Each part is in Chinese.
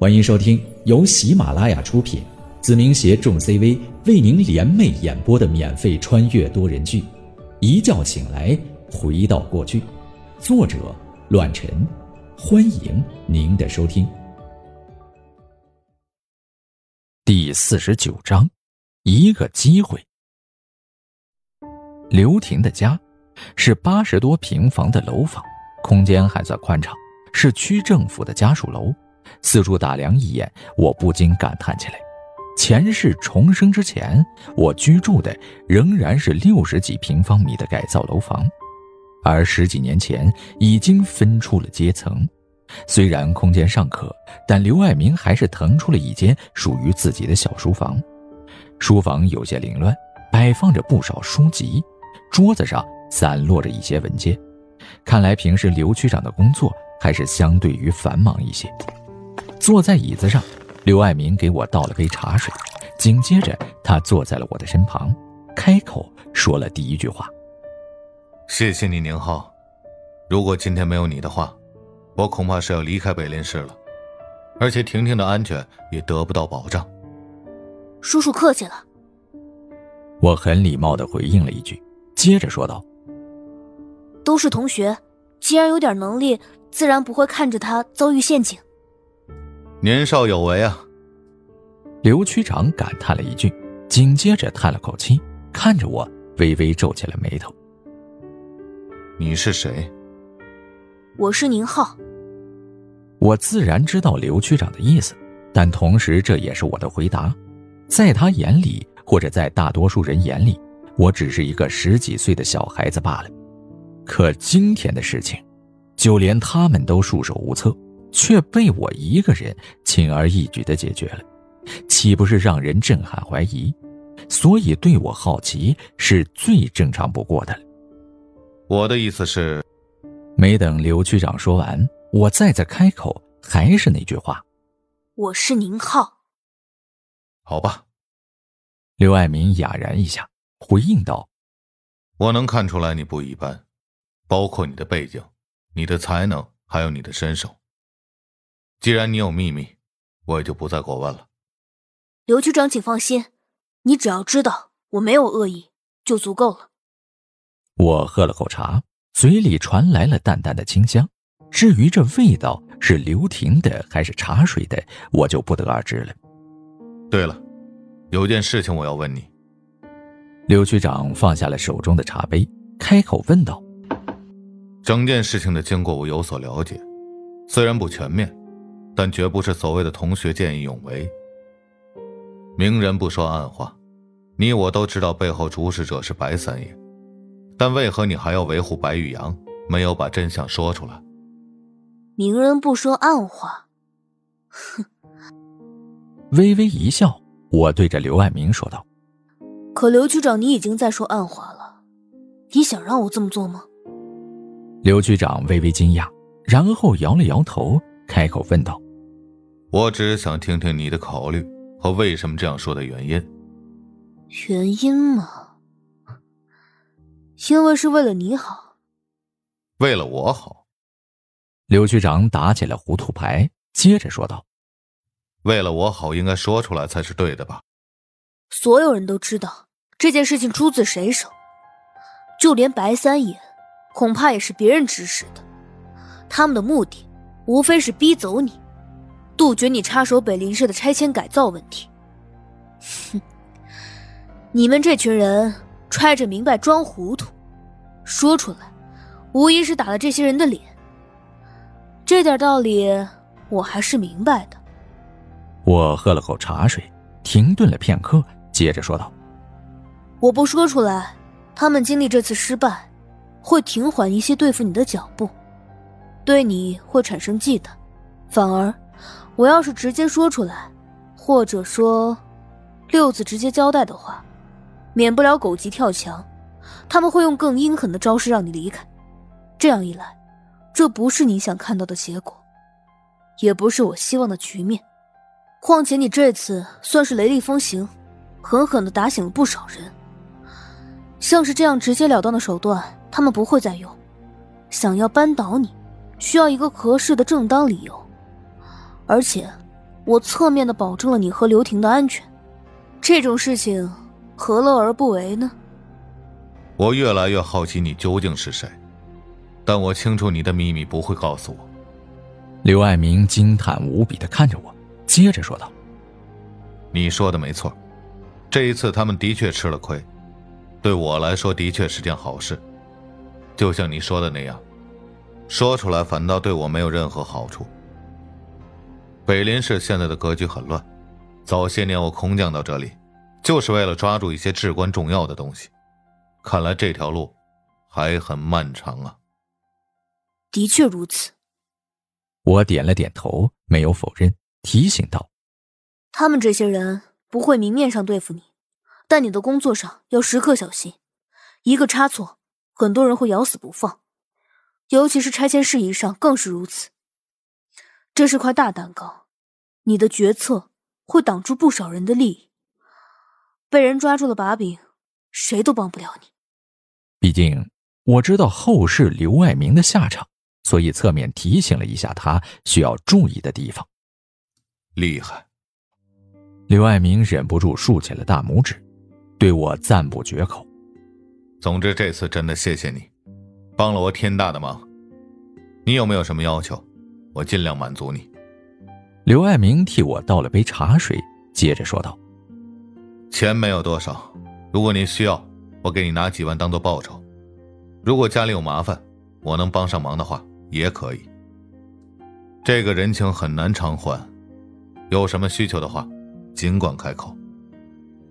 欢迎收听由喜马拉雅出品，子明携众 CV 为您联袂演播的免费穿越多人剧《一觉醒来回到过去》，作者：乱臣。欢迎您的收听。第四十九章，一个机会。刘婷的家是八十多平方的楼房，空间还算宽敞，是区政府的家属楼。四处打量一眼，我不禁感叹起来：前世重生之前，我居住的仍然是六十几平方米的改造楼房，而十几年前已经分出了阶层。虽然空间尚可，但刘爱民还是腾出了一间属于自己的小书房。书房有些凌乱，摆放着不少书籍，桌子上散落着一些文件。看来平时刘区长的工作还是相对于繁忙一些。坐在椅子上，刘爱民给我倒了杯茶水，紧接着他坐在了我的身旁，开口说了第一句话：“谢谢你，宁浩。如果今天没有你的话，我恐怕是要离开北林市了，而且婷婷的安全也得不到保障。”叔叔客气了。我很礼貌的回应了一句，接着说道：“都是同学，既然有点能力，自然不会看着他遭遇陷阱。”年少有为啊！刘区长感叹了一句，紧接着叹了口气，看着我，微微皱起了眉头。你是谁？我是宁浩。我自然知道刘区长的意思，但同时这也是我的回答。在他眼里，或者在大多数人眼里，我只是一个十几岁的小孩子罢了。可今天的事情，就连他们都束手无策。却被我一个人轻而易举的解决了，岂不是让人震撼怀疑？所以对我好奇是最正常不过的了。我的意思是，没等刘区长说完，我再次开口，还是那句话：“我是宁浩。”好吧。刘爱民哑然一下，回应道：“我能看出来你不一般，包括你的背景、你的才能，还有你的身手。”既然你有秘密，我也就不再过问了。刘局长，请放心，你只要知道我没有恶意，就足够了。我喝了口茶，嘴里传来了淡淡的清香。至于这味道是刘婷的还是茶水的，我就不得而知了。对了，有件事情我要问你。刘局长放下了手中的茶杯，开口问道：“整件事情的经过我有所了解，虽然不全面。”但绝不是所谓的同学见义勇为。明人不说暗话，你我都知道背后主使者是白三爷，但为何你还要维护白玉阳，没有把真相说出来？明人不说暗话，哼！微微一笑，我对着刘爱民说道：“可刘局长，你已经在说暗话了，你想让我这么做吗？”刘局长微微惊讶，然后摇了摇头，开口问道。我只是想听听你的考虑和为什么这样说的原因。原因嘛，因为是为了你好。为了我好。刘局长打起了糊涂牌，接着说道：“为了我好，应该说出来才是对的吧？”所有人都知道这件事情出自谁手，就连白三爷，恐怕也是别人指使的。他们的目的，无非是逼走你。杜绝你插手北林市的拆迁改造问题。哼，你们这群人揣着明白装糊涂，说出来，无疑是打了这些人的脸。这点道理我还是明白的。我喝了口茶水，停顿了片刻，接着说道：“我不说出来，他们经历这次失败，会停缓一些对付你的脚步，对你会产生忌惮，反而……”我要是直接说出来，或者说六子直接交代的话，免不了狗急跳墙，他们会用更阴狠的招式让你离开。这样一来，这不是你想看到的结果，也不是我希望的局面。况且你这次算是雷厉风行，狠狠的打醒了不少人。像是这样直截了当的手段，他们不会再用。想要扳倒你，需要一个合适的正当理由。而且，我侧面的保证了你和刘婷的安全，这种事情何乐而不为呢？我越来越好奇你究竟是谁，但我清楚你的秘密不会告诉我。刘爱明惊叹无比的看着我，接着说道：“你说的没错，这一次他们的确吃了亏，对我来说的确是件好事。就像你说的那样，说出来反倒对我没有任何好处。北林市现在的格局很乱，早些年我空降到这里，就是为了抓住一些至关重要的东西。看来这条路还很漫长啊。的确如此。”我点了点头，没有否认，提醒道：“他们这些人不会明面上对付你，但你的工作上要时刻小心，一个差错，很多人会咬死不放，尤其是拆迁事宜上更是如此。这是块大蛋糕，你的决策会挡住不少人的利益，被人抓住了把柄，谁都帮不了你。毕竟我知道后世刘爱明的下场。”所以侧面提醒了一下他需要注意的地方。厉害！刘爱明忍不住竖起了大拇指，对我赞不绝口。总之这次真的谢谢你，帮了我天大的忙。你有没有什么要求？我尽量满足你。刘爱明替我倒了杯茶水，接着说道：“钱没有多少，如果您需要，我给你拿几万当做报酬。如果家里有麻烦，我能帮上忙的话。”也可以，这个人情很难偿还。有什么需求的话，尽管开口。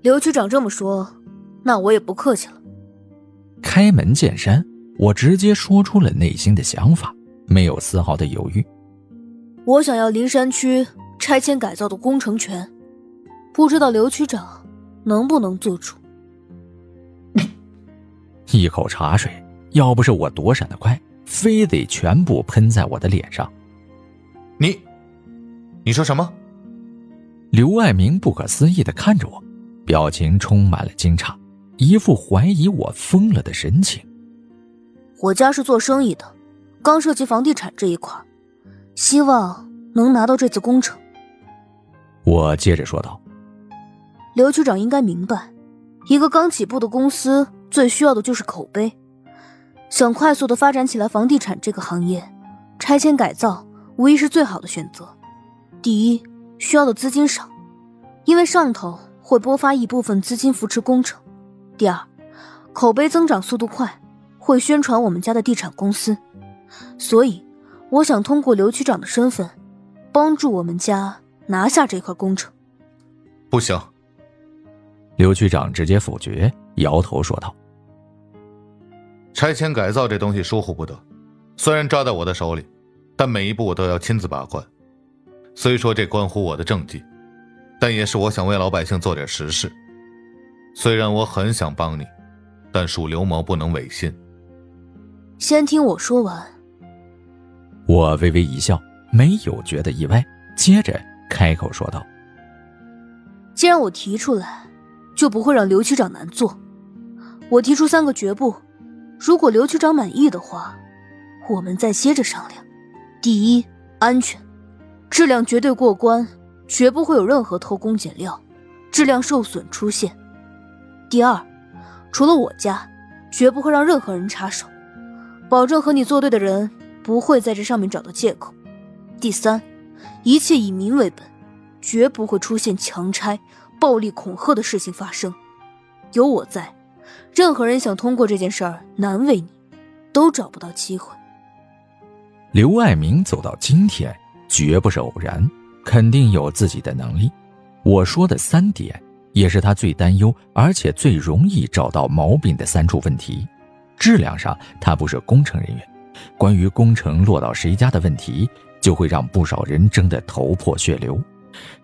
刘局长这么说，那我也不客气了。开门见山，我直接说出了内心的想法，没有丝毫的犹豫。我想要林山区拆迁改造的工程权，不知道刘区长能不能做主？一口茶水，要不是我躲闪的快。非得全部喷在我的脸上！你，你说什么？刘爱明不可思议的看着我，表情充满了惊诧，一副怀疑我疯了的神情。我家是做生意的，刚涉及房地产这一块，希望能拿到这次工程。我接着说道：“刘局长应该明白，一个刚起步的公司最需要的就是口碑。”想快速的发展起来，房地产这个行业，拆迁改造无疑是最好的选择。第一，需要的资金少，因为上头会拨发一部分资金扶持工程；第二，口碑增长速度快，会宣传我们家的地产公司。所以，我想通过刘局长的身份，帮助我们家拿下这块工程。不行，刘局长直接否决，摇头说道。拆迁改造这东西疏忽不得，虽然抓在我的手里，但每一步我都要亲自把关。虽说这关乎我的政绩，但也是我想为老百姓做点实事。虽然我很想帮你，但属刘某不能违心。先听我说完。我微微一笑，没有觉得意外，接着开口说道：“既然我提出来，就不会让刘区长难做。我提出三个绝不。”如果刘局长满意的话，我们再接着商量。第一，安全，质量绝对过关，绝不会有任何偷工减料、质量受损出现。第二，除了我家，绝不会让任何人插手，保证和你作对的人不会在这上面找到借口。第三，一切以民为本，绝不会出现强拆、暴力恐吓的事情发生。有我在。任何人想通过这件事儿难为你，都找不到机会。刘爱民走到今天，绝不是偶然，肯定有自己的能力。我说的三点，也是他最担忧，而且最容易找到毛病的三处问题。质量上，他不是工程人员，关于工程落到谁家的问题，就会让不少人争得头破血流，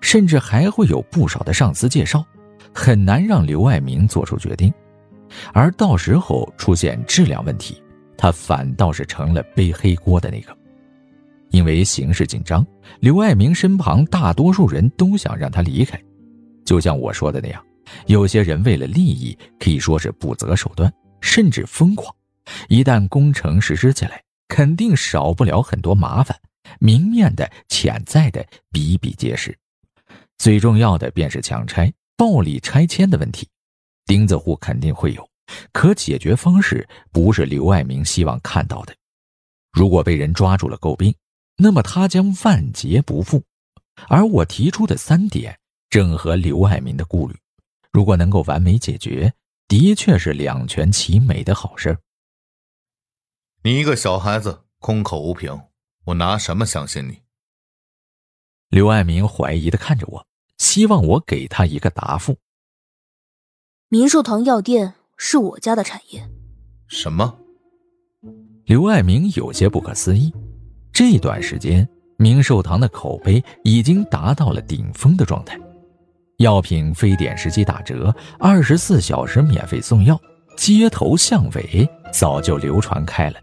甚至还会有不少的上司介绍，很难让刘爱明做出决定。而到时候出现质量问题，他反倒是成了背黑锅的那个。因为形势紧张，刘爱明身旁大多数人都想让他离开。就像我说的那样，有些人为了利益可以说是不择手段，甚至疯狂。一旦工程实施起来，肯定少不了很多麻烦，明面的、潜在的比比皆是。最重要的便是强拆、暴力拆迁的问题。钉子户肯定会有，可解决方式不是刘爱民希望看到的。如果被人抓住了诟病，那么他将万劫不复。而我提出的三点正合刘爱民的顾虑，如果能够完美解决，的确是两全其美的好事。你一个小孩子空口无凭，我拿什么相信你？刘爱民怀疑的看着我，希望我给他一个答复。明寿堂药店是我家的产业。什么？刘爱民有些不可思议。这段时间，明寿堂的口碑已经达到了顶峰的状态，药品非典时期打折，二十四小时免费送药，街头巷尾早就流传开了，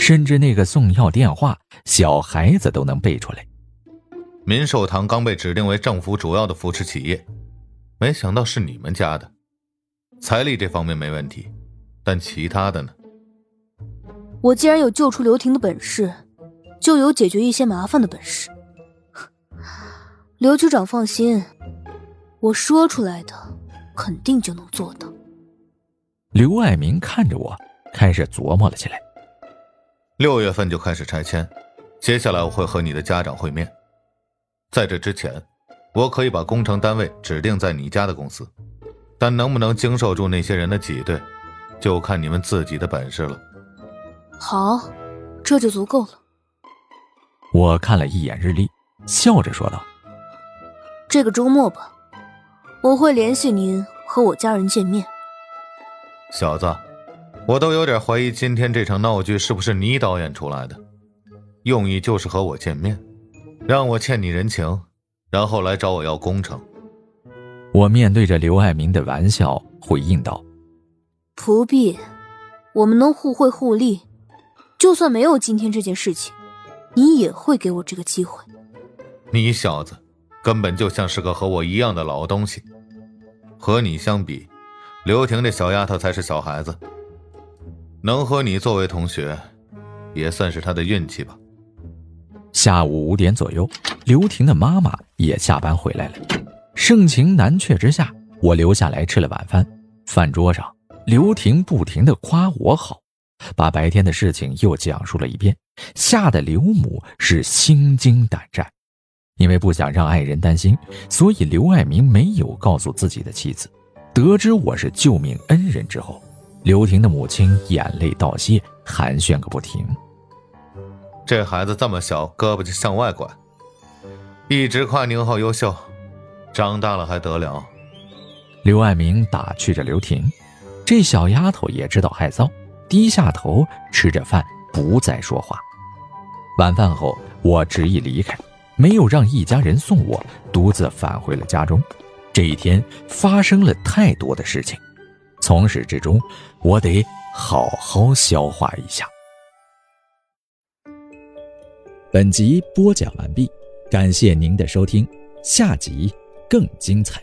甚至那个送药电话，小孩子都能背出来。民寿堂刚被指定为政府主要的扶持企业，没想到是你们家的。财力这方面没问题，但其他的呢？我既然有救出刘婷的本事，就有解决一些麻烦的本事。刘局长放心，我说出来的肯定就能做到。刘爱民看着我，开始琢磨了起来。六月份就开始拆迁，接下来我会和你的家长会面。在这之前，我可以把工程单位指定在你家的公司，但能不能经受住那些人的挤兑，就看你们自己的本事了。好，这就足够了。我看了一眼日历，笑着说道：“这个周末吧，我会联系您和我家人见面。”小子，我都有点怀疑今天这场闹剧是不是你导演出来的，用意就是和我见面。让我欠你人情，然后来找我要工程。我面对着刘爱民的玩笑回应道：“不必，我们能互惠互利。就算没有今天这件事情，你也会给我这个机会。”你小子根本就像是个和我一样的老东西。和你相比，刘婷这小丫头才是小孩子。能和你作为同学，也算是他的运气吧。下午五点左右，刘婷的妈妈也下班回来了。盛情难却之下，我留下来吃了晚饭。饭桌上，刘婷不停的夸我好，把白天的事情又讲述了一遍，吓得刘母是心惊胆战。因为不想让爱人担心，所以刘爱民没有告诉自己的妻子。得知我是救命恩人之后，刘婷的母亲眼泪倒泻，寒暄个不停。这孩子这么小，胳膊就向外拐，一直夸宁浩优秀，长大了还得了？刘爱明打趣着刘婷，这小丫头也知道害臊，低下头吃着饭，不再说话。晚饭后，我执意离开，没有让一家人送我，独自返回了家中。这一天发生了太多的事情，从始至终，我得好好消化一下。本集播讲完毕，感谢您的收听，下集更精彩。